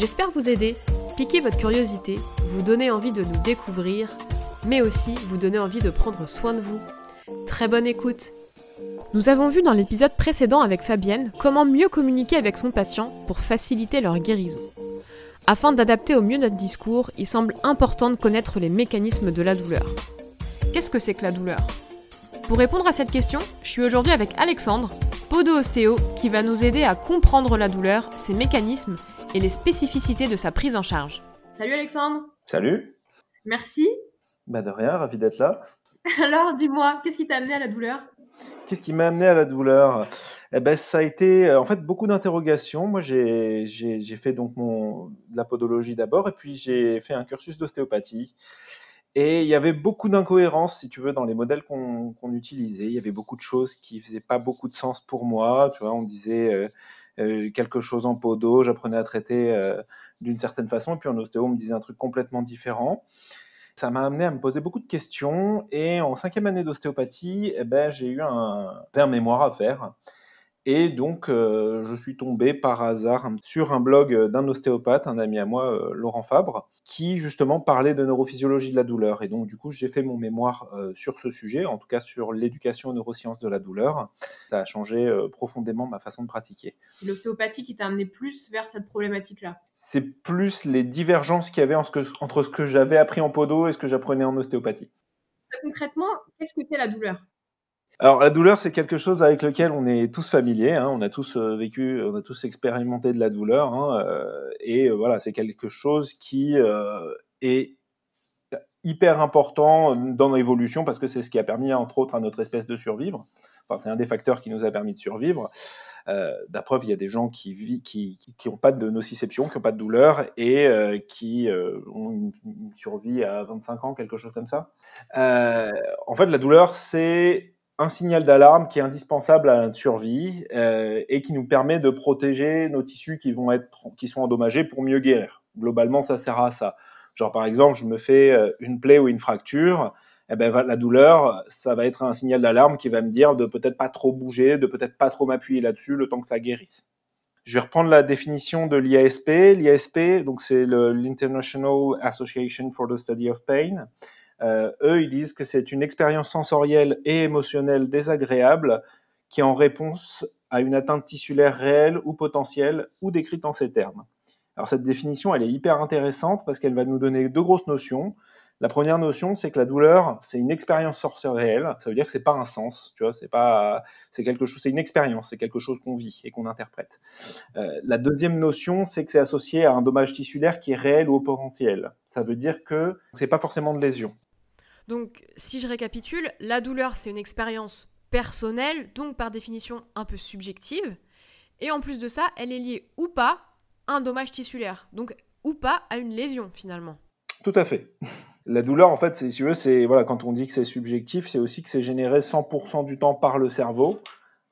J'espère vous aider, piquer votre curiosité, vous donner envie de nous découvrir, mais aussi vous donner envie de prendre soin de vous. Très bonne écoute Nous avons vu dans l'épisode précédent avec Fabienne comment mieux communiquer avec son patient pour faciliter leur guérison. Afin d'adapter au mieux notre discours, il semble important de connaître les mécanismes de la douleur. Qu'est-ce que c'est que la douleur? Pour répondre à cette question, je suis aujourd'hui avec Alexandre, podo-ostéo, qui va nous aider à comprendre la douleur, ses mécanismes et les spécificités de sa prise en charge. Salut Alexandre Salut Merci Bah de rien, ravi d'être là. Alors dis-moi, qu'est-ce qui t'a amené à la douleur? Qu'est-ce qui m'a amené à la douleur? Eh ben, ça a été euh, en fait beaucoup d'interrogations. Moi, j'ai fait donc mon, de la podologie d'abord, et puis j'ai fait un cursus d'ostéopathie. Et il y avait beaucoup d'incohérences, si tu veux, dans les modèles qu'on utilisait. Il y avait beaucoup de choses qui faisaient pas beaucoup de sens pour moi. Tu vois, on disait euh, euh, quelque chose en podo, j'apprenais à traiter euh, d'une certaine façon, et puis en ostéo, on me disait un truc complètement différent. Ça m'a amené à me poser beaucoup de questions, et en cinquième année d'ostéopathie, eh ben, j'ai eu un, un mémoire à faire. Et donc, euh, je suis tombé par hasard sur un blog d'un ostéopathe, un ami à moi, euh, Laurent Fabre, qui justement parlait de neurophysiologie de la douleur. Et donc, du coup, j'ai fait mon mémoire euh, sur ce sujet, en tout cas sur l'éducation aux neurosciences de la douleur. Ça a changé profondément ma façon de pratiquer. L'ostéopathie qui t'a amené plus vers cette problématique-là? C'est plus les divergences qu'il y avait entre ce que j'avais appris en podo et ce que j'apprenais en ostéopathie. Concrètement, qu'est-ce que c'est la douleur? Alors la douleur, c'est quelque chose avec lequel on est tous familiers. Hein. On a tous euh, vécu, on a tous expérimenté de la douleur, hein, euh, et euh, voilà, c'est quelque chose qui est hyper important dans l'évolution parce que c'est ce qui a permis, entre autres, à notre espèce de survivre. Enfin, c'est un des facteurs qui nous a permis de survivre. Euh, D'apreuve, il y a des gens qui n'ont qui, pas de nociception, qui n'ont pas de douleur et qui ont une, survie à 25 ans, quelque chose comme ça. en fait, la douleur, c'est un signal d'alarme qui est indispensable à notre survie euh, et qui nous permet de protéger nos tissus qui vont être qui sont endommagés pour mieux guérir. Globalement, ça sert à ça. Genre par exemple, je me fais euh, une plaie ou une fracture, eh ben, la douleur, ça va être un signal d'alarme qui va me dire de peut-être pas trop bouger, de peut-être pas trop m'appuyer là-dessus le temps que ça guérisse. Je vais reprendre la définition de l'IASP. L'IASP, donc c'est l'International Association for the Study of Pain. Euh, eux, ils disent que c'est une expérience sensorielle et émotionnelle désagréable qui est en réponse à une atteinte tissulaire réelle ou potentielle ou décrite en ces termes. Alors cette définition, elle est hyper intéressante parce qu'elle va nous donner deux grosses notions. La première notion, c'est que la douleur, c'est une expérience sensorielle. Ça veut dire que c'est pas un sens, tu vois, c'est pas, c'est quelque chose, c'est une expérience, c'est quelque chose qu'on vit et qu'on interprète. Euh, la deuxième notion, c'est que c'est associé à un dommage tissulaire qui est réel ou potentiel. Ça veut dire que c'est pas forcément de lésion. Donc, si je récapitule, la douleur, c'est une expérience personnelle, donc par définition un peu subjective. Et en plus de ça, elle est liée ou pas à un dommage tissulaire, donc ou pas à une lésion finalement. Tout à fait. La douleur, en fait, si tu veux, c'est voilà, quand on dit que c'est subjectif, c'est aussi que c'est généré 100% du temps par le cerveau.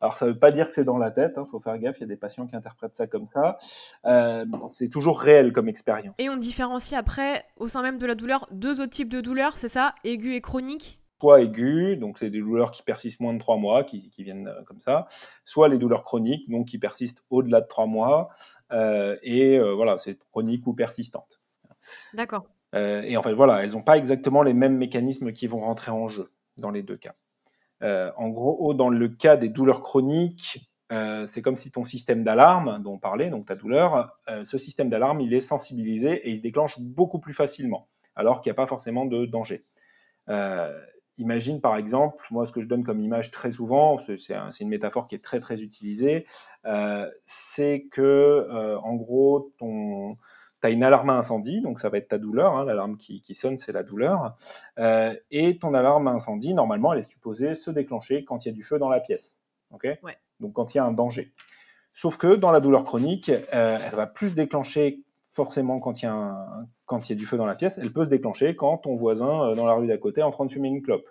Alors, ça ne veut pas dire que c'est dans la tête, il hein, faut faire gaffe, il y a des patients qui interprètent ça comme ça. Euh, c'est toujours réel comme expérience. Et on différencie après, au sein même de la douleur, deux autres types de douleurs, c'est ça? Aiguë et chronique? Soit aiguë, donc c'est des douleurs qui persistent moins de trois mois, qui, viennent euh, comme ça. Soit les douleurs chroniques, donc qui persistent au-delà de trois mois. Euh, et voilà, c'est chronique ou persistante. D'accord. et en fait, voilà, elles n'ont pas exactement les mêmes mécanismes qui vont rentrer en jeu dans les deux cas. Euh, en gros, dans le cas des douleurs chroniques, euh, c'est comme si ton système d'alarme dont on parlait, donc ta douleur, euh, ce système d'alarme, il est sensibilisé et il se déclenche beaucoup plus facilement, alors qu'il n'y a pas forcément de danger. imagine par exemple, moi ce que je donne comme image très souvent, c'est une métaphore qui est très très utilisée, c'est que en gros ton, tu as une alarme à incendie, donc ça va être ta douleur, hein, l'alarme qui, sonne, c'est la douleur. Euh, et ton alarme à incendie, normalement, elle est supposée se déclencher quand il y a du feu dans la pièce. Donc quand il y a un danger. Sauf que dans la douleur chronique, euh, elle va plus se déclencher forcément quand il, y a quand il y a du feu dans la pièce, elle peut se déclencher quand ton voisin dans la rue d'à côté est en train de fumer une clope.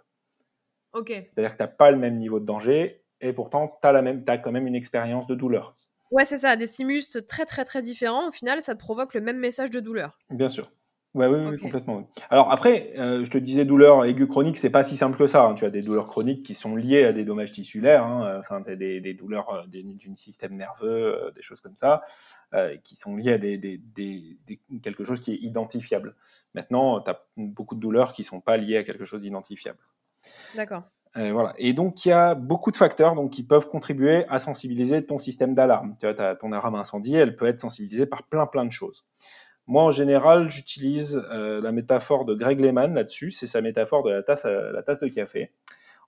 Ok. C'est-à-dire que tu n'as pas le même niveau de danger et pourtant tu as, as quand même une expérience de douleur. Ouais, c'est ça, des stimulus très très très différents, au final, ça te provoque le même message de douleur. Bien sûr. Ouais, oui, oui, complètement. Alors après, euh, je te disais douleur aiguë chronique, c'est pas si simple que ça. Hein. Tu as des douleurs chroniques qui sont liées à des dommages tissulaires, hein. enfin des, des, douleurs euh, du système nerveux, euh, des choses comme ça, qui sont liées à des, quelque chose qui est identifiable. Maintenant, tu as beaucoup de douleurs qui sont pas liées à quelque chose d'identifiable. D'accord. Euh. Et donc, il y a beaucoup de facteurs qui peuvent contribuer à sensibiliser ton système d'alarme. Tu vois, ton alarme incendie, elle peut être sensibilisée par plein, plein de choses. Moi, en général, j'utilise euh, la métaphore de Greg Lehman là-dessus. C'est sa métaphore de la tasse, la tasse de café.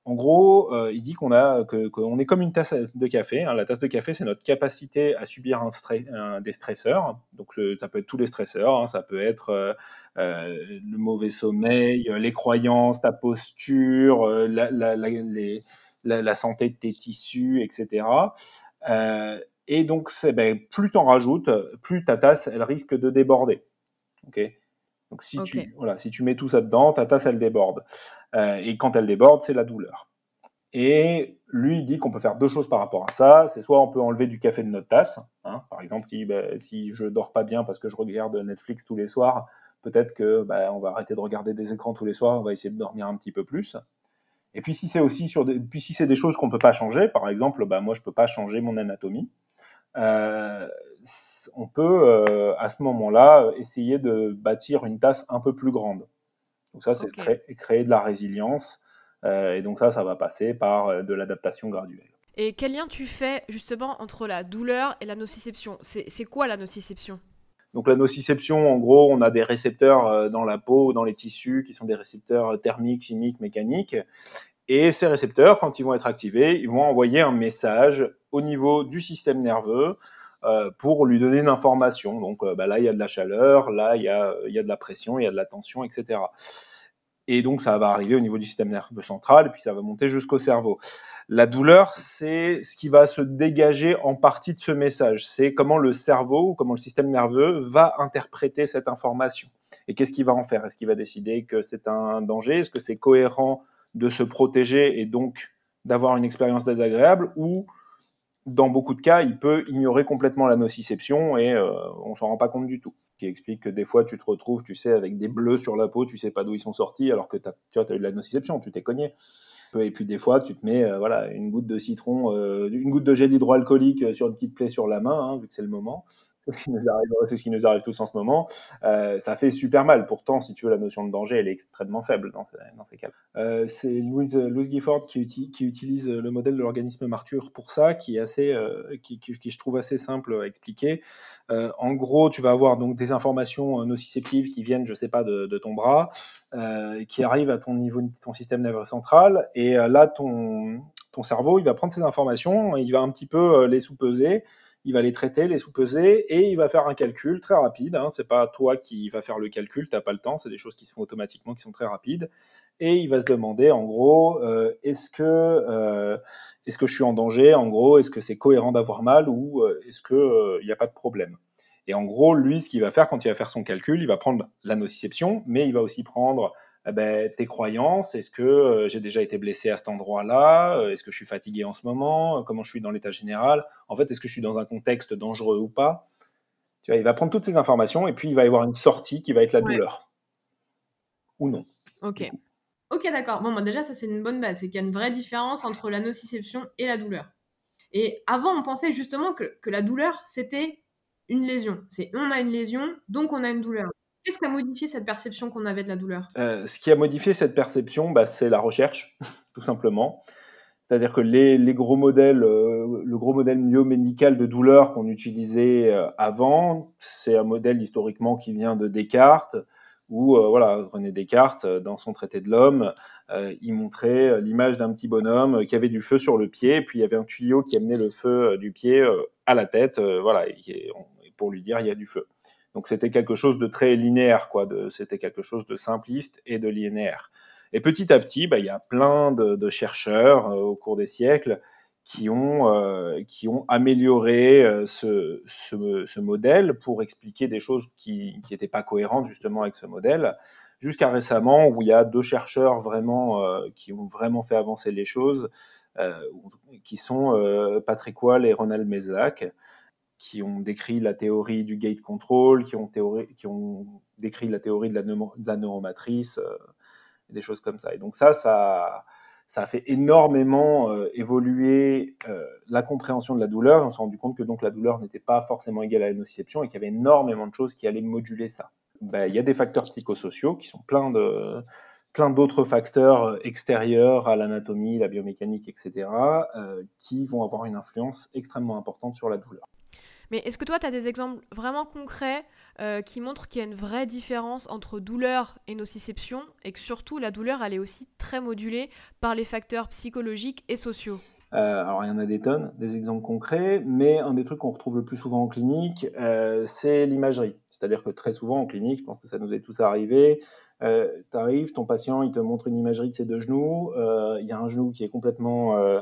En gros, euh, il dit qu'on est comme une tasse de café. Hein. La tasse de café, c'est notre capacité à subir un, des stresseurs. Donc, ça peut être tous les stresseurs. Hein. Ça peut être euh, euh, le mauvais sommeil, les croyances, ta posture, la, santé de tes tissus, etc. et donc, ben, plus tu en rajoutes, plus ta tasse, elle risque de déborder. Ok? Donc si, tu, voilà, si tu mets tout ça dedans, ta tasse, elle déborde. Euh, et quand elle déborde, c'est la douleur. Et lui, il dit qu'on peut faire deux choses par rapport à ça. C'est soit on peut enlever du café de notre tasse. Hein. Par exemple, si, bah, si je dors pas bien parce que je regarde Netflix tous les soirs, peut-être que bah, on va arrêter de regarder des écrans tous les soirs, on va essayer de dormir un petit peu plus. Et puis si c'est aussi sur des, puis si c'est des choses qu'on peut pas changer, par exemple, bah, moi je peux pas changer mon anatomie. Euh, on peut euh, à ce moment-là essayer de bâtir une tasse un peu plus grande. Donc ça, c'est créer, de la résilience. Euh, et donc ça, ça va passer par de l'adaptation graduelle. Et quel lien tu fais justement entre la douleur et la nociception? C'est quoi la nociception? Donc la nociception, en gros, on a des récepteurs dans la peau, dans les tissus, qui sont des récepteurs thermiques, chimiques, mécaniques. Et ces récepteurs, quand ils vont être activés, ils vont envoyer un message au niveau du système nerveux euh, pour lui donner une information. Donc euh, bah, là, il y a de la chaleur, là, il y a, il y a de la pression, il y a de la tension, etc. Et donc, ça va arriver au niveau du système nerveux central, et puis ça va monter jusqu'au cerveau. La douleur, c'est ce qui va se dégager en partie de ce message. C'est comment le cerveau ou comment le système nerveux va interpréter cette information. Et qu'est-ce qu'il va en faire? Est-ce qu'il va décider que c'est un danger? Est-ce que c'est cohérent de se protéger et donc d'avoir une expérience désagréable Ou dans beaucoup de cas, il peut ignorer complètement la nociception et euh, on s'en rend pas compte du tout. Qui explique que des fois, tu te retrouves, tu sais, avec des bleus sur la peau, tu sais pas d'où ils sont sortis, alors que tu as, eu de la nociception, tu t'es cogné. Et puis des fois, tu te mets euh, voilà, une goutte de citron, euh, une goutte de gel hydroalcoolique sur une petite plaie sur la main, hein, vu que c'est le moment c'est ce qui nous arrive tous en ce moment. Euh, ça fait super mal. Pourtant, si tu veux, la notion de danger, elle est extrêmement faible dans, ces, cas. Euh, c'est Louise, Gifford qui, utilise le modèle de l'organisme Martur pour ça, qui est assez, euh, qui, je trouve assez simple à expliquer. en gros, tu vas avoir donc des informations nociceptives qui viennent, je sais pas, de, de ton bras, qui arrivent à ton niveau, ton système nerveux central, et là, ton, ton cerveau, il va prendre ces informations, il va un petit peu les sous-peser il va les traiter, les sous-peser et il va faire un calcul très rapide. Hein. C'est pas toi qui va faire le calcul, t'as pas le temps, c'est des choses qui se font automatiquement, qui sont très rapides. Et il va se demander, en gros, euh, est-ce que euh, est-ce que je suis en danger? En gros, est-ce que c'est cohérent d'avoir mal ou euh, est-ce que il n'y a pas de problème? Et en gros, lui, ce qu'il va faire quand il va faire son calcul, il va prendre la nociception, mais il va aussi prendre eh ben, tes croyances, est-ce que euh, j'ai déjà été blessé à cet endroit-là euh, Est-ce que je suis fatigué en ce moment Comment je suis dans l'état général? En fait, est-ce que je suis dans un contexte dangereux ou pas? Tu vois, Il va prendre toutes ces informations et puis il va y avoir une sortie qui va être la douleur. Ou non. Ok. Ok, d'accord. Bon, moi, déjà, ça, c'est une bonne base. C'est qu'il y a une vraie différence entre la nociception et la douleur. Et avant, on pensait justement que, que la douleur, c'était une lésion. C'est on a une lésion, donc on a une douleur. Qu'est-ce qui a modifié cette perception qu'on avait de la douleur? Euh, Ce qui a modifié cette perception, bah, c'est la recherche, tout simplement. C'est-à-dire que les, gros modèles, euh, le gros modèle biomédical de douleur qu'on utilisait euh, avant, c'est un modèle historiquement qui vient de Descartes, où voilà, René Descartes, dans son traité de l'homme, il montrait l'image d'un petit bonhomme qui avait du feu sur le pied, et puis il y avait un tuyau qui amenait le feu du pied à la tête, voilà, pour lui dire il y a du feu. Donc c'était quelque chose de très linéaire, quoi. C'était quelque chose de simpliste et de linéaire. Et petit à petit, bah, il y a plein de, chercheurs euh, au cours des siècles qui ont, qui ont amélioré ce, ce, modèle pour expliquer des choses qui n'étaient pas cohérentes justement avec ce modèle, jusqu'à récemment où il y a deux chercheurs vraiment qui ont vraiment fait avancer les choses, qui sont Patrick Wall et Ronald Meslach qui ont décrit la théorie du gate control, qui ont, décrit la théorie de la, neuromatrice, euh, des choses comme ça. Et donc ça, ça, ça a fait énormément euh, évoluer euh, la compréhension de la douleur. On s'est rendu compte que donc la douleur n'était pas forcément égale à la nociception et qu'il y avait énormément de choses qui allaient moduler ça. Ben, il y a des facteurs psychosociaux qui sont plein de plein d'autres facteurs extérieurs à l'anatomie, la biomécanique, etc., qui vont avoir une influence extrêmement importante sur la douleur. Mais est-ce que toi, tu as des exemples vraiment concrets euh, qui montrent qu'il y a une vraie différence entre douleur et nociception et que surtout la douleur, elle est aussi très modulée par les facteurs psychologiques et sociaux? Euh, alors, il y en a des tonnes, des exemples concrets, mais un des trucs qu'on retrouve le plus souvent en clinique, euh, c'est l'imagerie. C'est-à-dire que très souvent en clinique, je pense que ça nous est tous arrivé, tu arrives, ton patient, il te montre une imagerie de ses deux genoux, il y a un genou qui est complètement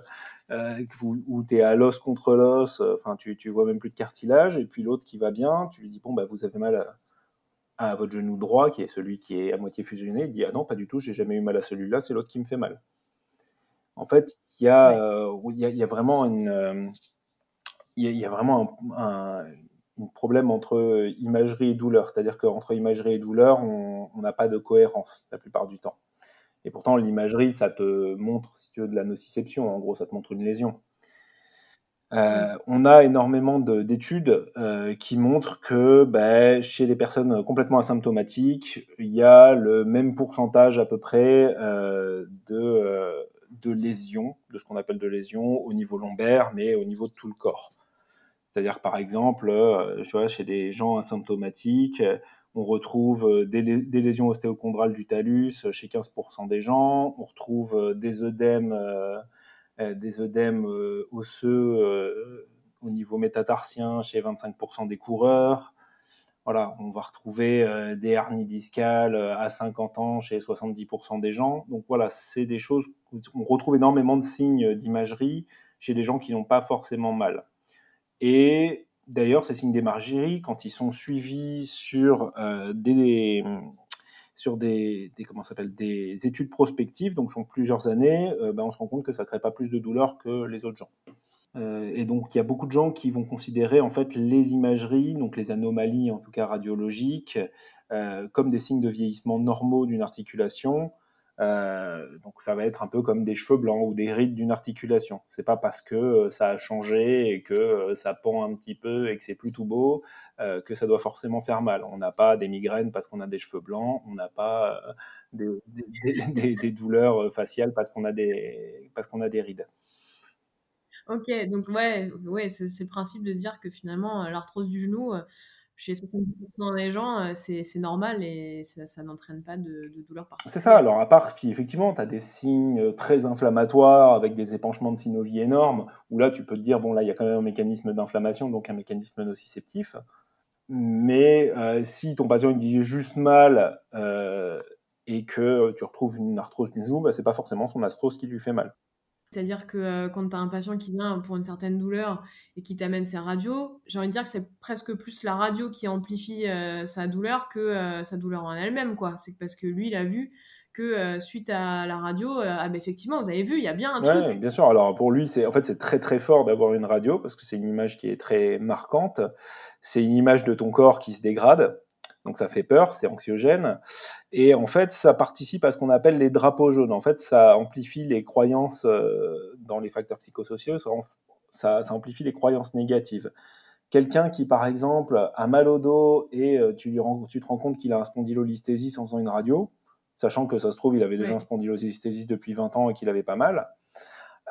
euh, où, tu es à l'os contre l'os, euh, enfin tu, tu vois même plus de cartilage, et puis l'autre qui va bien, tu lui dis bon bah vous avez mal à, votre genou droit, qui est celui qui est à moitié fusionné, il dit ah non pas du tout, j'ai jamais eu mal à celui-là, c'est l'autre qui me fait mal. En fait, il y, a, euh, y, a, vraiment une, il y a, vraiment un, problème entre imagerie et douleur, c'est-à-dire qu'entre imagerie et douleur, on n'a pas de cohérence la plupart du temps. Et pourtant, l'imagerie, ça te montre, si tu veux, de la nociception. En gros, ça te montre une lésion. Euh, mm. on a énormément d'études euh, qui montrent que ben, chez les personnes complètement asymptomatiques, il y a le même pourcentage à peu près euh, de, de lésions, de ce qu'on appelle de lésions au niveau lombaire, mais au niveau de tout le corps. C'est-à-dire, par exemple, vois, chez des gens asymptomatiques, on retrouve euh, des, lésions ostéochondrales du talus euh, chez 15% des gens. On retrouve euh, des œdèmes, des œdèmes osseux au niveau métatarsien chez 25% des coureurs. Voilà, on va retrouver des hernies discales à 50 ans chez 70% des gens. Donc voilà, c'est des choses, on retrouve énormément de signes d'imagerie chez des gens qui n'ont pas forcément mal. Et D'ailleurs, ces signes d'émargerie, quand ils sont suivis sur euh, des sur des, comment s'appelle des études prospectives, donc sur plusieurs années, euh, ben, on se rend compte que ça crée pas plus de douleur que les autres gens. Euh, et donc il y a beaucoup de gens qui vont considérer en fait les imageries, donc les anomalies en tout cas radiologiques, comme des signes de vieillissement normaux d'une articulation, euh, donc ça va être un peu comme des cheveux blancs ou des rides d'une articulation. C'est pas parce que euh, ça a changé et que euh, ça pend un petit peu et que c'est plus tout beau que ça doit forcément faire mal. On n'a pas des migraines parce qu'on a des cheveux blancs, on n'a pas des, douleurs faciales parce qu'on a des parce qu'on a des rides. Ok, donc ouais, ouais c'est le principe de dire que finalement l'arthrose du genou chez 70% des gens, euh, c'est normal et ça, n'entraîne pas de, douleur particulière. C'est ça, alors à part, puis effectivement, tu as des signes euh, très inflammatoires avec des épanchements de synovie énormes, où là, tu peux te dire, bon, là, il y a quand même un mécanisme d'inflammation, donc un mécanisme nociceptif. Mais euh, si ton patient il disait juste mal et que tu retrouves une arthrose du genou, bah, c'est pas forcément son arthrose qui lui fait mal. C'est-à-dire que euh, quand tu as un patient qui vient pour une certaine douleur et qui t'amène ses radios, j'ai envie de dire que c'est presque plus la radio qui amplifie euh, sa douleur que euh, sa douleur en elle-même. quoi. C'est parce que lui, il a vu que suite à la radio, ah, effectivement, vous avez vu, il y a bien un ouais, Bien sûr. Alors pour lui, c'est en fait c'est très très fort d'avoir une radio parce que c'est une image qui est très marquante. C'est une image de ton corps qui se dégrade donc ça fait peur, c'est anxiogène. Et en fait, ça participe à ce qu'on appelle les drapeaux jaunes. En fait, ça amplifie les croyances euh, dans les facteurs psychosociaux, ça, amplifie les croyances négatives. Quelqu'un qui, par exemple, a mal au dos et euh, tu, lui tu te rends compte qu'il a un spondylolisthésis en faisant une radio, sachant que ça se trouve, il avait déjà un spondylolisthésis depuis 20 ans et qu'il avait pas mal,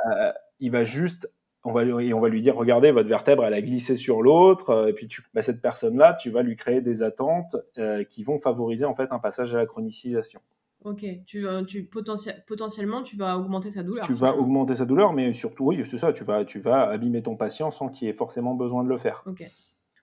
euh, il va juste on va, et on va lui dire, regardez, votre vertèbre, elle a glissé sur l'autre, euh, et puis bah, cette personne-là, tu vas lui créer des attentes euh, qui vont favoriser en fait un passage à la chronicisation. Ok, tu, tu potentiellement, tu vas augmenter sa douleur. Tu vas augmenter sa douleur, mais surtout, oui, c'est ça, tu vas, tu vas abîmer ton patient sans qu'il ait forcément besoin de le faire. Ok.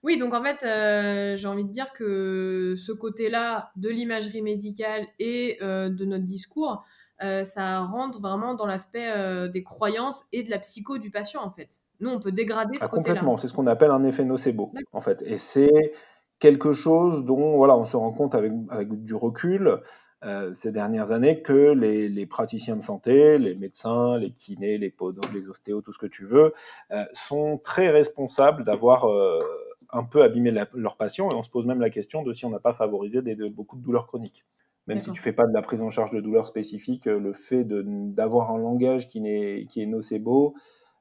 Oui, donc en fait, euh, j'ai envie de dire que ce côté-là de l'imagerie médicale et de notre discours, ça rentre vraiment dans l'aspect des croyances et de la psycho du patient, en fait. Nous, on peut dégrader ce ah, côté-là. Complètement, c'est ce qu'on appelle un effet nocebo, en fait. Et c'est quelque chose dont voilà, on se rend compte avec, avec du recul euh, ces dernières années que les, les, praticiens de santé, les médecins, les kinés, les podologues, les ostéos, tout ce que tu veux, euh, sont très responsables d'avoir euh, un peu abîmé leurs patients et on se pose même la question de si on n'a pas favorisé des, de, beaucoup de douleurs chroniques. Même si tu fais pas de la prise en charge de douleurs spécifiques, le fait d'avoir un langage qui, est, qui est nocebo,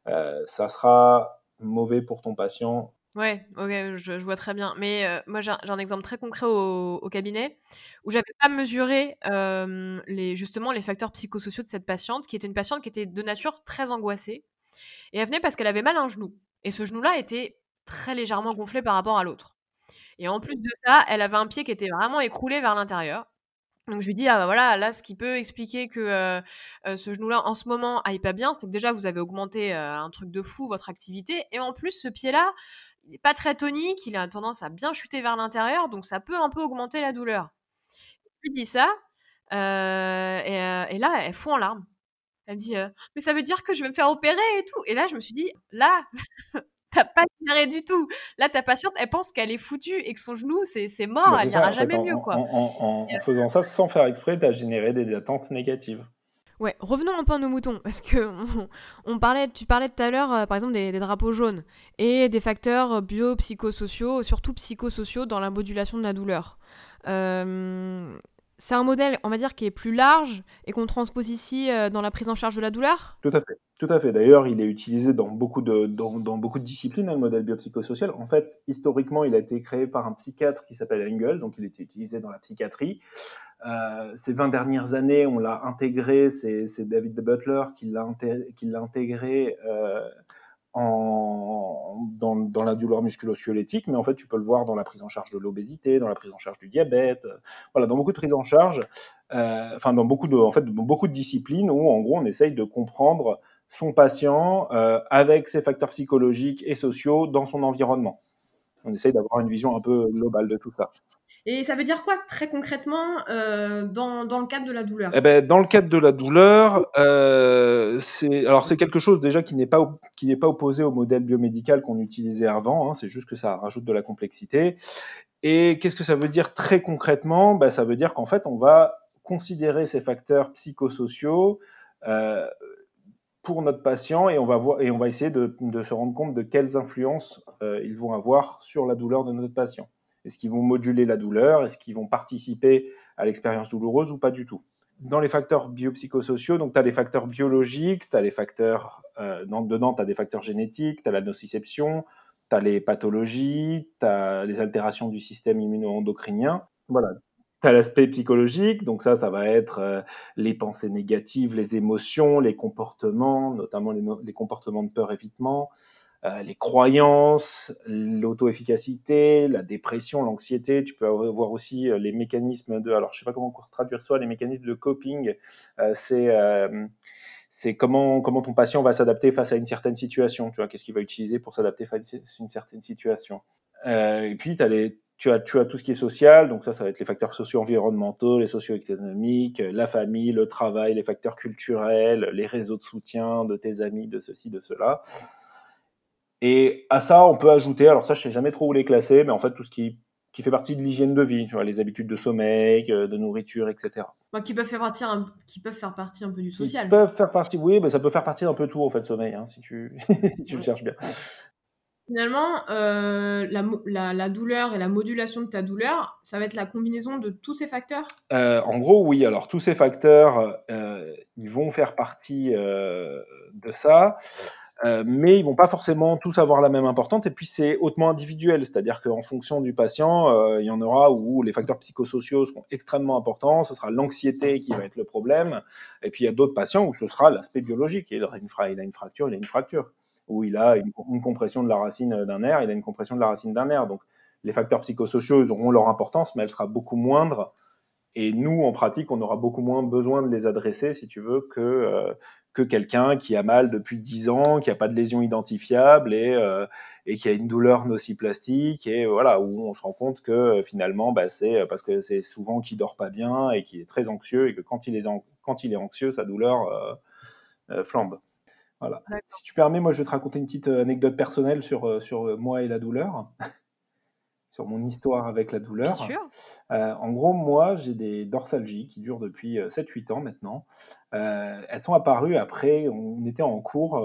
ça sera mauvais pour ton patient Ouais, ok, je, vois très bien. Mais euh, moi, j'ai un, exemple très concret au, cabinet où j'avais pas mesuré les, justement les facteurs psychosociaux de cette patiente, qui était une patiente qui était de nature très angoissée. Et elle venait parce qu'elle avait mal à un genou. Et ce genou-là était très légèrement gonflé par rapport à l'autre. Et en plus de ça, elle avait un pied qui était vraiment écroulé vers l'intérieur. Donc je lui dis ah bah voilà là ce qui peut expliquer que euh, euh, ce genou-là en ce moment aille pas bien, c'est que déjà vous avez augmenté un truc de fou votre activité et en plus ce pied-là il n'est pas très tonique, il a tendance à bien chuter vers l'intérieur, donc ça peut un peu augmenter la douleur. Je lui dis ça, euh, euh, et, là, elle fout en larmes. Elle me dit, euh, mais ça veut dire que je vais me faire opérer et tout. Et là, je me suis dit, là, t'as pas tiré du tout. Là, ta patiente, elle pense qu'elle est foutue et que son genou, c'est mort, bah, elle n'ira jamais mieux. Quoi. En, en faisant ça sans faire exprès, tu as généré des attentes négatives. Ouais, revenons un peu à nos moutons, parce que on, parlait, tu parlais tout à l'heure, euh, par exemple, des, drapeaux jaunes et des facteurs biopsychosociaux, surtout psychosociaux, dans la modulation de la douleur. Euh, c'est un modèle, on va dire, qui est plus large et qu'on transpose ici euh, dans la prise en charge de la douleur? Tout à fait. Tout à fait. D'ailleurs, il est utilisé dans beaucoup de, dans, beaucoup de disciplines, hein, le modèle biopsychosocial. En fait, historiquement, il a été créé par un psychiatre qui s'appelle Engel, donc il était utilisé dans la psychiatrie. Euh, ces 20 dernières années, on l'a intégré, c'est David Butler qui l'a intégré euh, en, dans, dans, la douleur musculo-squelettique, mais en fait, tu peux le voir dans la prise en charge de l'obésité, dans la prise en charge du diabète, euh, voilà, dans beaucoup de prises en charge, enfin, dans beaucoup de, en fait, beaucoup de disciplines où, en gros, on essaye de comprendre son patient avec ses facteurs psychologiques et sociaux dans son environnement. On essaye d'avoir une vision un peu globale de tout ça. Et ça veut dire quoi très concrètement euh, dans, dans, le cadre de la douleur? Eh ben, Dans le cadre de la douleur, euh, c'est alors c'est quelque chose déjà qui n'est pas qui n'est pas opposé au modèle biomédical qu'on utilisait avant. Hein, c'est juste que ça rajoute de la complexité. Et qu'est-ce que ça veut dire très concrètement? Ben, Ça veut dire qu'en fait, on va considérer ces facteurs psychosociaux euh, pour notre patient et on va, voir, et on va essayer de, se rendre compte de quelles influences euh, ils vont avoir sur la douleur de notre patient. Est-ce qu'ils vont moduler la douleur? Est-ce qu'ils vont participer à l'expérience douloureuse ou pas du tout? Dans les facteurs biopsychosociaux, donc tu as les facteurs biologiques, tu as les facteurs, euh, dedans tu as des facteurs génétiques, tu as la nociception, tu as les pathologies, tu as les altérations du système immuno-endocrinien. Voilà. Tu as l'aspect psychologique, donc ça, ça va être euh, les pensées négatives, les émotions, les comportements, notamment les, comportements de peur-évitement. Euh, les croyances, l'auto-efficacité, la dépression, l'anxiété. Tu peux avoir aussi euh, les mécanismes de, alors je sais pas comment traduire ça, les mécanismes de coping. C'est c'est comment, comment ton patient va s'adapter face à une certaine situation. Tu vois, qu'est-ce qu'il va utiliser pour s'adapter face à une certaine situation. et puis, as les, tu, as, tu as tout ce qui est social, donc ça, ça va être les facteurs socio-environnementaux, les socio-économiques, la famille, le travail, les facteurs culturels, les réseaux de soutien de tes amis, de ceci, de cela. Et à ça, on peut ajouter, alors ça, je sais jamais trop où les classer, mais en fait, tout ce qui, qui fait partie de l'hygiène de vie, tu vois, les habitudes de sommeil, euh, de nourriture, etc. Qui, peuvent faire partie un, qui peuvent faire partie un peu du social. Qui peuvent faire partie, oui, mais ça peut faire partie un peu tout, en fait, sommeil, hein, si tu, si tu le cherches bien. Finalement, euh, la, douleur et la modulation de ta douleur, ça va être la combinaison de tous ces facteurs? Euh, En gros, oui. Alors, tous ces facteurs, ils vont faire partie de ça. Euh, mais ils vont pas forcément tous avoir la même importance. Et puis c'est hautement individuel, c'est-à-dire qu'en fonction du patient, euh, il y en aura où les facteurs psychosociaux seront extrêmement importants. Ce sera l'anxiété qui va être le problème. Et puis il y a d'autres patients où ce sera l'aspect biologique. Il a une fracture, il a une fracture. Ou il a une, compression de la racine d'un nerf, il a une compression de la racine d'un nerf. Donc les facteurs psychosociaux, ils auront leur importance, mais elle sera beaucoup moindre et nous, en pratique, on aura beaucoup moins besoin de les adresser, si tu veux, que, euh, que quelqu'un qui a mal depuis 10 ans, qui n'a pas de lésion identifiable et, euh, et qui a une douleur nociplastique, et voilà, où on se rend compte que finalement, bah, c'est parce que c'est souvent qu'il dort pas bien et qu'il est très anxieux, et que quand il est anxieux, sa douleur flambe. Voilà. Si tu permets, moi, je vais te raconter une petite anecdote personnelle sur, sur moi et la douleur sur mon histoire avec la douleur. Bien sûr. Euh, en gros, moi, j'ai des dorsalgies qui durent depuis 7-8 euh, ans maintenant. Euh, elles sont apparues après, on était en cours,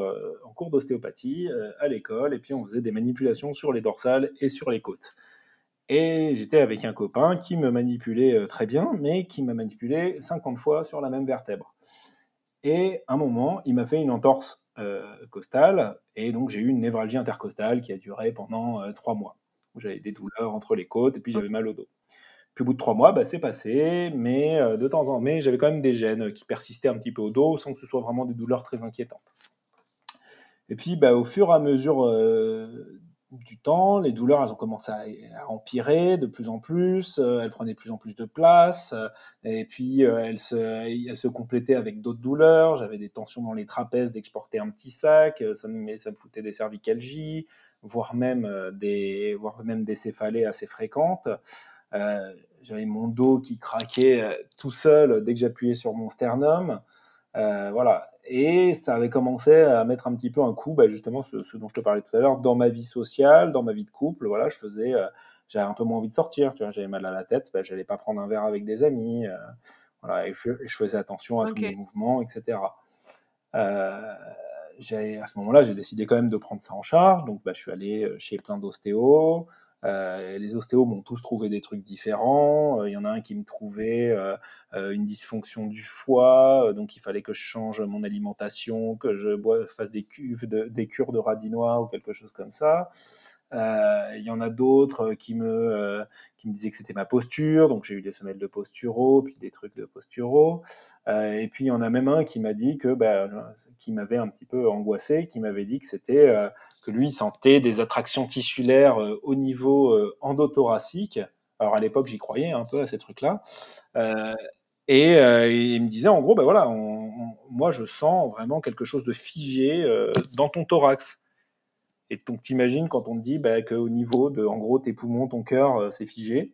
en cours d'ostéopathie à l'école, et puis on faisait des manipulations sur les dorsales et sur les côtes. Et j'étais avec un copain qui me manipulait très bien, mais qui m'a manipulé 50 fois sur la même vertèbre. Et à un moment, il m'a fait une entorse costale, et donc j'ai eu une névralgie intercostale qui a duré pendant 3 mois j'avais des douleurs entre les côtes et puis j'avais mal au dos. Puis au bout de trois mois, bah, c'est passé, mais euh, de temps en temps, j'avais quand même des gènes qui persistaient un petit peu au dos sans que ce soit vraiment des douleurs très inquiétantes. Et puis bah, au fur et à mesure euh, du temps, les douleurs, elles ont commencé à, empirer de plus en plus, euh, elles prenaient de plus en plus de place, et puis elles, se, elles se complétaient avec d'autres douleurs. J'avais des tensions dans les trapèzes portais un petit sac, ça me, ça des cervicalgies voire même euh, des, voire même des céphalées assez fréquentes. Euh, j'avais mon dos qui craquait euh, tout seul dès que j'appuyais sur mon sternum. Voilà. Et ça avait commencé à mettre un petit peu un coup, bah, justement, ce, dont je te parlais tout à l'heure, dans ma vie sociale, dans ma vie de couple. Voilà, je faisais, j'avais un peu moins envie de sortir, tu vois, j'avais mal à la tête, bah, j'allais pas prendre un verre avec des amis. voilà, et je, faisais attention à tous mes mouvements, etc à ce moment-là, j'ai décidé quand même de prendre ça en charge. Donc, bah, je suis allé euh, chez plein d'ostéos. Euh, les ostéos m'ont tous trouvé des trucs différents. Euh, il y en a un qui me trouvait une dysfonction du foie, donc il fallait que je change mon alimentation, que je fasse des, cuves des cures de radis noir ou quelque chose comme ça. Euh, il y en a d'autres qui me, euh, qui me disaient que c'était ma posture, donc j'ai eu des semelles de posturo, puis des trucs de posturo. Euh, et puis il y en a même un qui m'a dit que, bah, qui m'avait un petit peu angoissé, qui m'avait dit que c'était que lui sentait des attractions tissulaires au niveau endothoracique. Alors à l'époque, j'y croyais un peu à ces trucs-là. Et, il me disait en gros, ben voilà, moi je sens vraiment quelque chose de figé dans ton thorax. Et donc, t'imagines quand on te dit bah, qu'au niveau de, en gros, tes poumons, ton cœur, euh, c'est figé,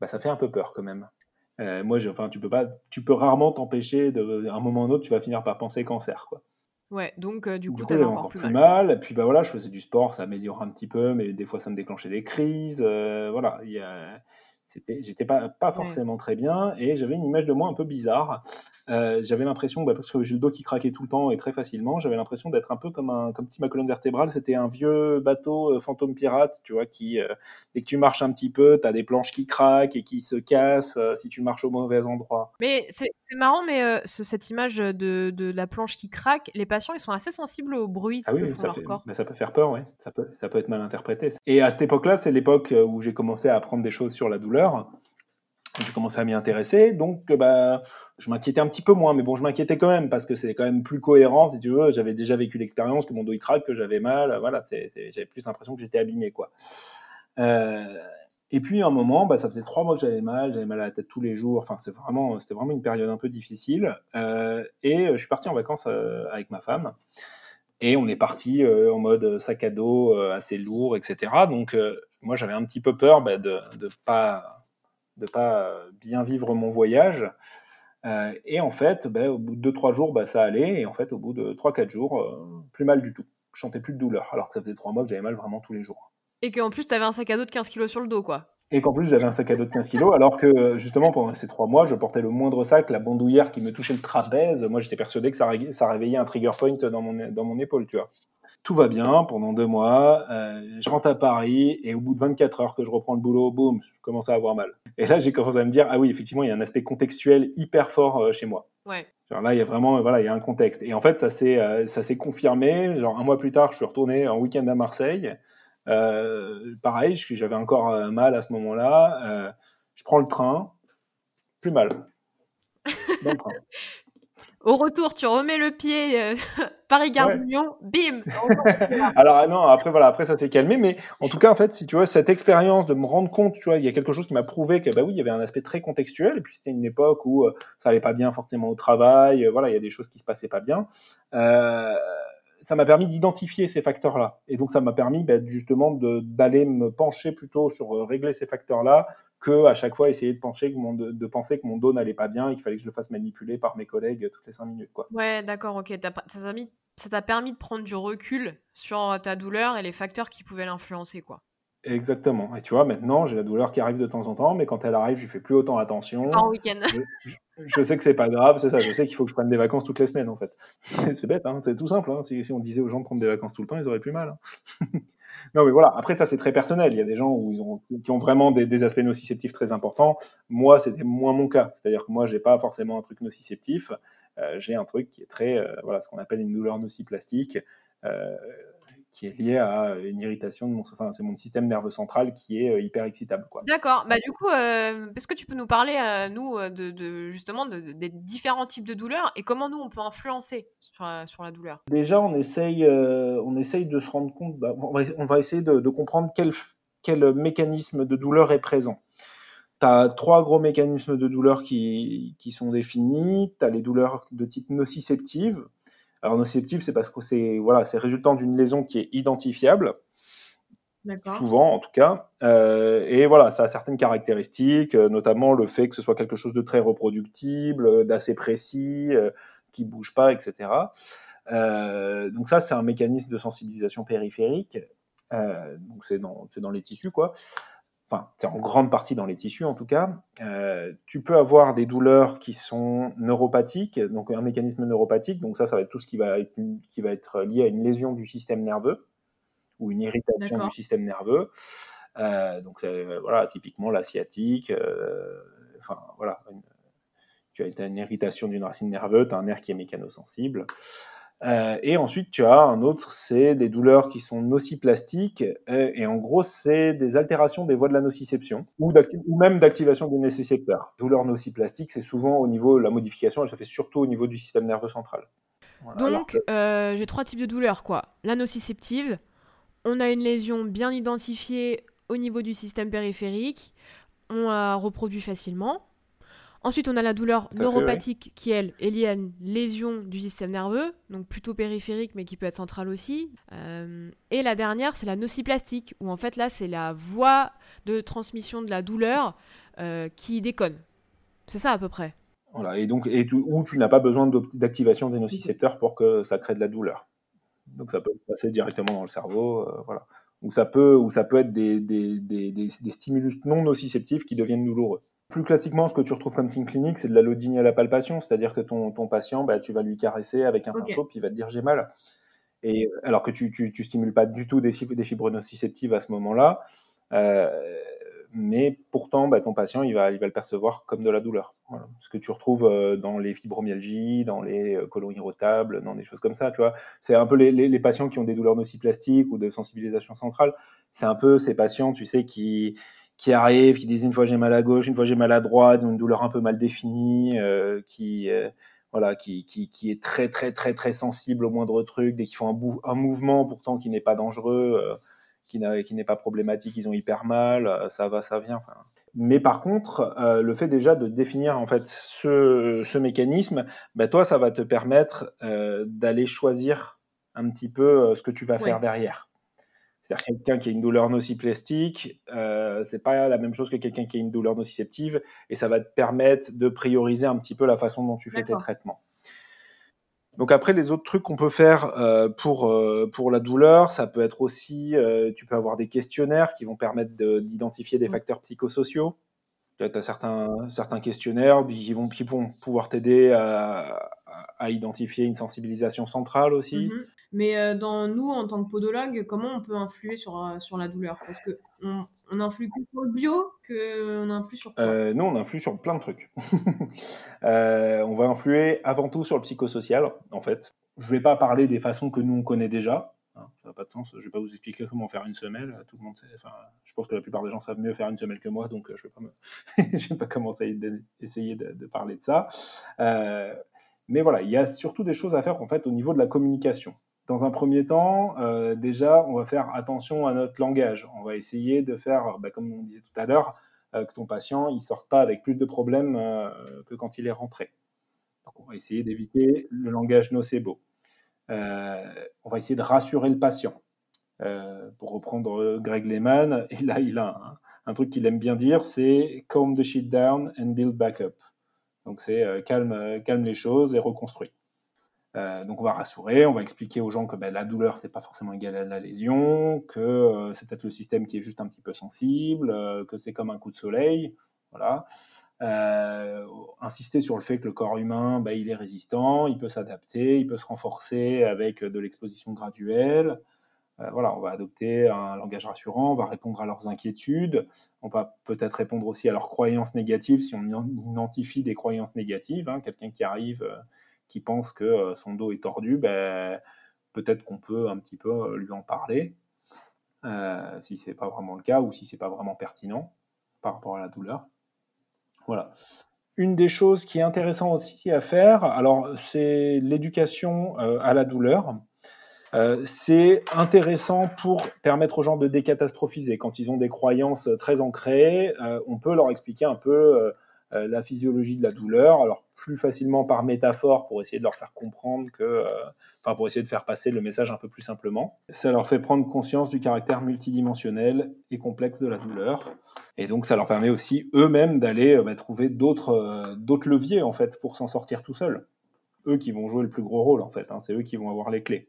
bah, ça fait un peu peur quand même. Euh, moi, enfin, tu peux pas, tu peux rarement t'empêcher de, un moment ou un autre, tu vas finir par penser cancer, quoi. Ouais, donc euh, du coup, tu encore, encore, plus mal. Et puis, bah voilà, je faisais du sport, ça améliore un petit peu, mais des fois, ça me déclenchait des crises. voilà, il y a j'étais pas, pas forcément très bien et j'avais une image de moi un peu bizarre. Euh, j'avais l'impression, bah, parce que j'ai le dos qui craquait tout le temps et très facilement, j'avais l'impression d'être un peu comme, un, comme si ma colonne vertébrale c'était un vieux bateau euh, fantôme pirate, tu vois, qui, euh, dès que tu marches un petit peu, tu as des planches qui craquent et qui se cassent si tu marches au mauvais endroit. Mais c'est marrant, mais cette image de, de, la planche qui craque, les patients ils sont assez sensibles au bruit ah oui, ça, leur corps. ça peut faire peur, oui, ça peut, ça peut être mal interprété. Et à cette époque-là, c'est l'époque où j'ai commencé à apprendre des choses sur la douleur j'ai commencé à m'y intéresser, donc euh, bah, je m'inquiétais un petit peu moins, mais bon, je m'inquiétais quand même parce que c'est quand même plus cohérent, si tu veux. J'avais déjà vécu l'expérience que mon dos il craque, que j'avais mal, voilà, j'avais plus l'impression que j'étais abîmé, quoi. Euh, et puis à un moment, bah, ça faisait trois mois que j'avais mal, j'avais mal à la tête tous les jours. Enfin, c'était vraiment une période un peu difficile. Euh, et je suis parti en vacances avec ma femme. Et on est parti en mode sac à dos assez lourd, etc. Donc moi, j'avais un petit peu peur bah, de ne pas de pas bien vivre mon voyage. Euh, et en fait, ben, au bout de 2-3 jours, ben, ça allait. Et en fait, au bout de 3-4 jours, euh, plus mal du tout. Je sentais plus de douleur. Alors que ça faisait 3 mois que j'avais mal vraiment tous les jours. Et qu'en plus, tu avais un sac à dos de 15 kg sur le dos, quoi. Et qu'en plus, j'avais un sac à dos de 15 kg, alors que justement, pendant ces 3 mois, je portais le moindre sac, la bandoulière qui me touchait le trapèze. Moi, j'étais persuadé que ça, ça réveillait un trigger point dans mon, dans mon épaule, tu vois tout va bien pendant deux mois. Euh, je rentre à Paris et au bout de 24 heures que je reprends le boulot, boum, je commence à avoir mal. Et là, j'ai commencé à me dire, ah oui, effectivement, il y a un aspect contextuel hyper fort euh, chez moi. Ouais. Genre là, il y a vraiment, voilà, il y a un contexte. Et en fait, ça s'est, euh, ça s'est confirmé. Genre un mois plus tard, je suis retourné en week-end à Marseille. pareil, j'avais encore mal à ce moment-là. je prends le train, plus mal. Dans le train. Au retour, tu remets le pied euh, Paris-Gare bim Alors ah non, après voilà, après ça s'est calmé, mais en tout cas, en fait, si tu vois, cette expérience de me rendre compte, tu vois, il y a quelque chose qui m'a prouvé que bah oui, il y avait un aspect très contextuel, et puis c'était une époque où euh, ça allait pas bien forcément au travail, euh, voilà, il y a des choses qui se passaient pas bien. ça m'a permis d'identifier ces facteurs-là. Et donc, ça m'a permis bah, justement d'aller me pencher plutôt sur régler ces facteurs-là que à chaque fois essayer de penser que mon, de, penser que mon dos n'allait pas bien et qu'il fallait que je le fasse manipuler par mes collègues toutes les cinq minutes. Quoi. Ouais, d'accord, ok. Ça t'a permis de prendre du recul sur ta douleur et les facteurs qui pouvaient l'influencer, quoi. Exactement. Et tu vois, maintenant, j'ai la douleur qui arrive de temps en temps, mais quand elle arrive, je fais plus autant attention. En week-end. Je, sais que c'est pas grave, c'est ça. Je sais qu'il faut que je prenne des vacances toutes les semaines, en fait. c'est bête, hein, c'est tout simple. Hein. Si, on disait aux gens de prendre des vacances tout le temps, ils auraient plus mal. Hein. Non, mais voilà. Après, ça, c'est très personnel. Il y a des gens où ils ont, qui ont vraiment des, aspects nociceptifs très importants. Moi, c'était moins mon cas. C'est-à-dire que moi, j'ai pas forcément un truc nociceptif. Euh, j'ai un truc qui est très, euh, voilà, ce qu'on appelle une douleur nociplastique. Euh, qui est lié à une irritation de mon, enfin, c'est mon système nerveux central qui est euh, hyper excitable. Quoi. D'accord. Bah, du coup, euh, est-ce que tu peux nous parler, euh, nous, de, justement des différents types de douleurs et comment nous, on peut influencer sur la, sur la douleur? Déjà, on essaye, on essaye de se rendre compte, bah, on, va, essayer de, comprendre quel, quel mécanisme de douleur est présent. Tu as trois gros mécanismes de douleur qui, qui sont définis. Tu as les douleurs de type nociceptive, alors nociceptive, c'est parce que c'est voilà, c'est résultant d'une lésion qui est identifiable, souvent en tout cas. Euh, et voilà, ça a certaines caractéristiques, euh, notamment le fait que ce soit quelque chose de très reproductible, euh, d'assez précis, qui bouge pas, etc. donc ça, c'est un mécanisme de sensibilisation périphérique. donc c'est dans, dans les tissus, quoi enfin, c'est en grande partie dans les tissus en tout cas. Euh, tu peux avoir des douleurs qui sont neuropathiques, donc un mécanisme neuropathique, donc ça, ça va être tout ce qui va être, qui va être lié à une lésion du système nerveux ou une irritation du système nerveux. Euh, donc voilà, typiquement la sciatique, euh, enfin voilà, tu as une irritation d'une racine nerveuse, tu as un nerf qui est mécanosensible. Euh, et ensuite, tu as un autre, c'est des douleurs qui sont nociplastiques. Euh, et en gros, c'est des altérations des voies de la nociception ou, ou même d'activation des nocicepteurs. Douleur nociplastique, c'est souvent au niveau, la modification, elle se fait surtout au niveau du système nerveux central. Donc, euh, j'ai trois types de douleurs, quoi. La nociceptive, on a une lésion bien identifiée au niveau du système périphérique, on la reproduit facilement. Ensuite, on a la douleur neuropathique qui, elle, est liée à une lésion du système nerveux, donc plutôt périphérique, mais qui peut être centrale aussi. Euh, et la dernière, c'est la nociplastique, où en fait, là, c'est la voie de transmission de la douleur euh, qui déconne. C'est ça à peu près. Voilà, et donc, et où tu n'as pas besoin d'activation des nocicepteurs pour que ça crée de la douleur. Donc ça peut passer directement dans le cerveau, euh, voilà. Ou ça peut, ou ça peut être des, des, des, des stimulus non nociceptifs qui deviennent douloureux. Plus classiquement, ce que tu retrouves comme signe clinique, c'est de la loading à la palpation, c'est-à-dire que ton, ton patient, bah, tu vas lui caresser avec un pinceau, puis il va te dire j'ai mal. Et alors que tu, tu, stimules pas du tout des, des fibres nociceptives à ce moment-là, euh, mais pourtant, bah, ton patient, il va, il va le percevoir comme de la douleur. Ce que tu retrouves euh, dans les fibromyalgies, dans les euh, colons irritables, dans des choses comme ça, tu vois. C'est un peu les, les, les, patients qui ont des douleurs nociplastiques ou de sensibilisation centrale. C'est un peu ces patients, tu sais, qui, qui arrivent, qui disent une fois j'ai mal à gauche, une fois j'ai mal à droite, une douleur un peu mal définie, euh, qui, euh, voilà, qui, qui, qui, est très très très très sensible au moindre truc, dès qu'ils font un, un, mouvement pourtant qui n'est pas dangereux, euh, qui n'est pas problématique, ils ont hyper mal, ça va, ça vient. Mais par contre, le fait déjà de définir en fait ce, ce mécanisme, bah, toi, ça va te permettre d'aller choisir un petit peu ce que tu vas faire derrière. C'est-à-dire quelqu'un qui a une douleur nociplastique, euh, c'est pas la même chose que quelqu'un qui a une douleur nociceptive, et ça va te permettre de prioriser un petit peu la façon dont tu fais tes traitements. Donc après, les autres trucs qu'on peut faire euh, pour, euh, pour la douleur, ça peut être aussi, euh, tu peux avoir des questionnaires qui vont permettre d'identifier des facteurs psychosociaux. Tu as certains, certains questionnaires qui vont, qui vont pouvoir t'aider à, à, identifier une sensibilisation centrale aussi. Mm-hmm. Mais euh, dans nous, en tant que podologue, comment on peut influer sur, euh, sur la douleur? Parce qu'on on influe plus sur le bio qu'on influe sur quoi? Euh, Nous, on influe sur plein de trucs. on va influer avant tout sur le psychosocial, en fait. Je ne vais pas parler des façons que nous, on connaît déjà. Hein, ça n'a pas de sens. Je ne vais pas vous expliquer comment faire une semelle. Tout le monde sait. Enfin, je pense que la plupart des gens savent mieux faire une semelle que moi, donc je ne vais, me... vais pas commencer à essayer de, parler de ça. Mais voilà, il y a surtout des choses à faire en fait au niveau de la communication. Dans un premier temps, euh, déjà, on va faire attention à notre langage. On va essayer de faire, bah, comme on disait tout à l'heure, euh, que ton patient il sorte pas avec plus de problèmes euh, que quand il est rentré. Donc, on va essayer d'éviter le langage nocebo. On va essayer de rassurer le patient. pour reprendre Greg Lehman, a, il a un, truc qu'il aime bien dire, c'est calm the shit down and build back up. Donc c'est calme, calme les choses et reconstruit. Euh, donc on va rassurer, on va expliquer aux gens que ben, la douleur c'est pas forcément égal à la lésion, que euh, c'est peut-être le système qui est juste un petit peu sensible, euh, que c'est comme un coup de soleil, voilà. Insister sur le fait que le corps humain ben, il est résistant, il peut s'adapter, il peut se renforcer avec de l'exposition graduelle. voilà, on va adopter un langage rassurant, on va répondre à leurs inquiétudes, on va peut-être répondre aussi à leurs croyances négatives si on identifie des croyances négatives. Hein, quelqu'un qui arrive qui pense que euh, son dos est tordu, ben, peut-être qu'on peut un petit peu euh, lui en parler, euh, si ce n'est pas vraiment le cas ou si ce n'est pas vraiment pertinent par rapport à la douleur. Voilà. Une des choses qui est intéressante aussi à faire, alors c'est l'éducation à la douleur. c'est intéressant pour permettre aux gens de décatastrophiser. Quand ils ont des croyances très ancrées, on peut leur expliquer un peu la physiologie de la douleur. Alors plus facilement par métaphore pour essayer de leur faire comprendre que, euh, enfin pour essayer de faire passer le message un peu plus simplement. Ça leur fait prendre conscience du caractère multidimensionnel et complexe de la douleur. Et donc ça leur permet aussi eux-mêmes d'aller euh, bah, trouver d'autres euh, d'autres leviers en fait pour s'en sortir tout seuls. Eux qui vont jouer le plus gros rôle en fait, hein. c'est eux qui vont avoir les clés.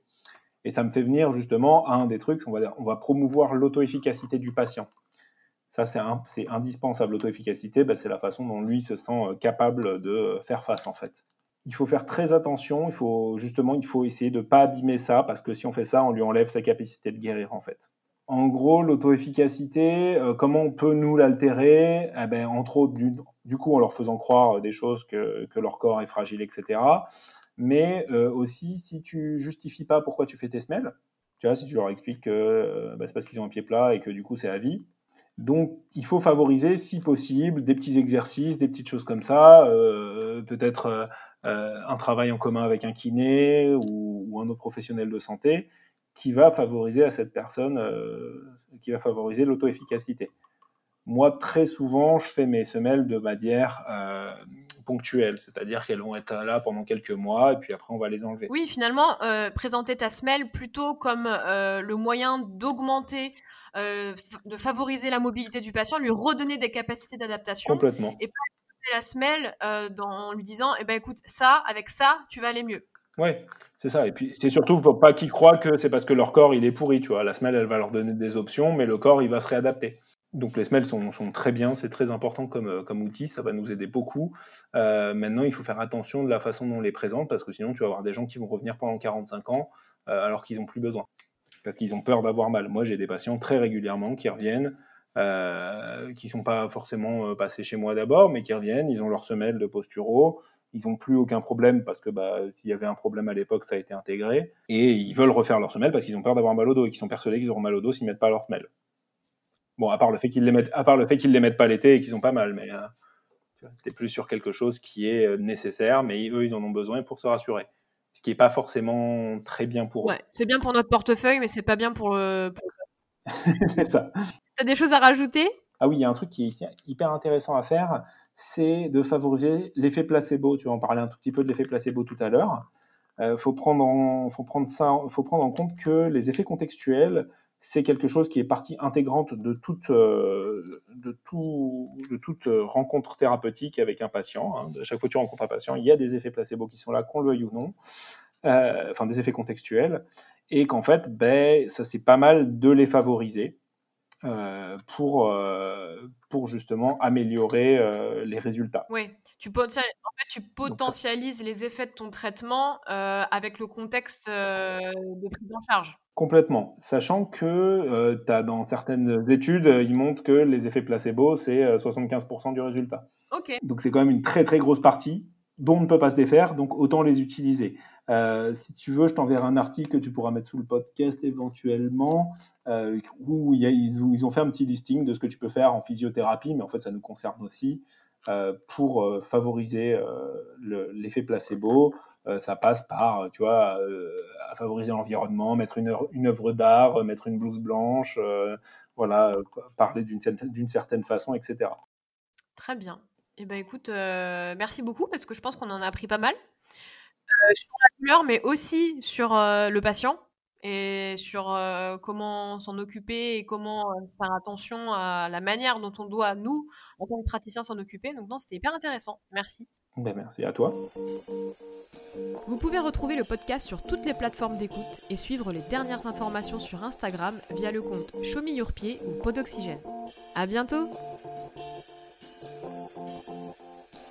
Et ça me fait venir justement à un des trucs, on va, on va promouvoir l'auto-efficacité du patient. Ça, c'est indispensable. L'auto-efficacité, ben, c'est la façon dont lui se sent euh, capable de faire face, en fait. Il faut faire très attention. Il faut justement, il faut essayer de ne pas abîmer ça, parce que si on fait ça, on lui enlève sa capacité de guérir, en fait. En gros, l'auto-efficacité, euh, comment on peut nous l'altérer? Eh ben, Entre autres, du, coup, en leur faisant croire des choses que, leur corps est fragile, etc. Mais euh, aussi, si tu justifies pas pourquoi tu fais tes semelles, tu vois, si tu leur expliques que ben, c'est parce qu'ils ont un pied plat et que du coup c'est à vie, donc, il faut favoriser, si possible, des petits exercices, des petites choses comme ça, euh, peut-être euh, euh, un travail en commun avec un kiné ou, un autre professionnel de santé, qui va favoriser à cette personne, qui va favoriser l'auto-efficacité. Moi, très souvent, je fais mes semelles de manière ponctuelle, c'est-à-dire qu'elles vont être là pendant quelques mois et puis après on va les enlever. Oui, finalement, présenter ta semelle plutôt comme le moyen d'augmenter euh, de favoriser la mobilité du patient, lui redonner des capacités d'adaptation. Complètement. Et pas la semelle euh, en lui disant, eh ben écoute, ça, avec ça, tu vas aller mieux. Oui, c'est ça. Et puis c'est surtout pour pas qu'ils croient que c'est parce que leur corps il est pourri, tu vois. La semelle, elle va leur donner des options, mais le corps il va se réadapter. Donc les semelles sont, très bien, c'est très important comme, euh, outil, ça va nous aider beaucoup. maintenant, il faut faire attention de la façon dont on les présente, parce que sinon tu vas avoir des gens qui vont revenir pendant 45 ans alors qu'ils n'ont plus besoin parce qu'ils ont peur d'avoir mal. Moi, j'ai des patients très régulièrement qui reviennent, euh, qui ne sont pas forcément euh, passés chez moi d'abord, mais qui reviennent, ils ont leur semelle de posturo, ils n'ont plus aucun problème parce que bah, s'il y avait un problème à l'époque, ça a été intégré, et ils veulent refaire leur semelle parce qu'ils ont peur d'avoir mal au dos et qu'ils sont persuadés qu'ils auront mal au dos s'ils ne mettent pas leur semelle. Bon, à part le fait qu'ils les mettent, à part le fait qu'ils les mettent pas l'été et qu'ils ont pas mal, mais euh, tu es plus sur quelque chose qui est euh, nécessaire, mais eux, ils en ont besoin pour se rassurer ce qui n'est pas forcément très bien pour eux. C'est bien pour notre portefeuille, mais c'est pas bien pour le. c'est ça. Tu as des choses à rajouter? Ah oui, il y a un truc qui est hyper intéressant à faire, c'est de favoriser l'effet placebo. Tu vas en parler un tout petit peu de l'effet placebo tout à l'heure. Il euh, faut, prendre en, faut, prendre ça, faut prendre en compte que les effets contextuels, c'est quelque chose qui est partie intégrante de toute, euh, de tout, de toute rencontre thérapeutique avec un patient. Hein. À chaque fois que tu rencontres un patient, il y a des effets placebo qui sont là, qu'on le veuille ou non, euh, enfin des effets contextuels, et qu'en fait, ben, ça c'est pas mal de les favoriser. Euh, pour, pour justement améliorer les résultats. Oui, tu, en fait, tu potentialises les effets de ton traitement avec le contexte de prise en charge. Complètement. Sachant que euh, as, dans certaines études, euh, ils montrent que les effets placebo, c'est 75% euh, du résultat. Ok. Donc c'est quand même une très très grosse partie dont on ne peut pas se défaire, donc autant les utiliser. Si tu veux, je t'enverrai un article que tu pourras mettre sous le podcast éventuellement, où, ils, ont fait un petit listing de ce que tu peux faire en physiothérapie, mais en fait ça nous concerne aussi. pour favoriser l'effet placebo, ça passe par, tu vois, à favoriser l'environnement, mettre une, une œuvre d'art, mettre une blouse blanche, voilà, parler d'une certaine façon, etc. Très bien. Eh ben écoute, merci beaucoup parce que je pense qu'on en a appris pas mal sur la couleur, mais aussi sur le patient et sur comment s'en occuper et comment faire attention à la manière dont on doit, nous, en tant que praticiens, s'en occuper. Donc non, c'était hyper intéressant. Merci. Ben, merci à toi. Vous pouvez retrouver le podcast sur toutes les plateformes d'écoute et suivre les dernières informations sur Instagram via le compte Show Me Your Pied ou Podoxygène. À bientôt!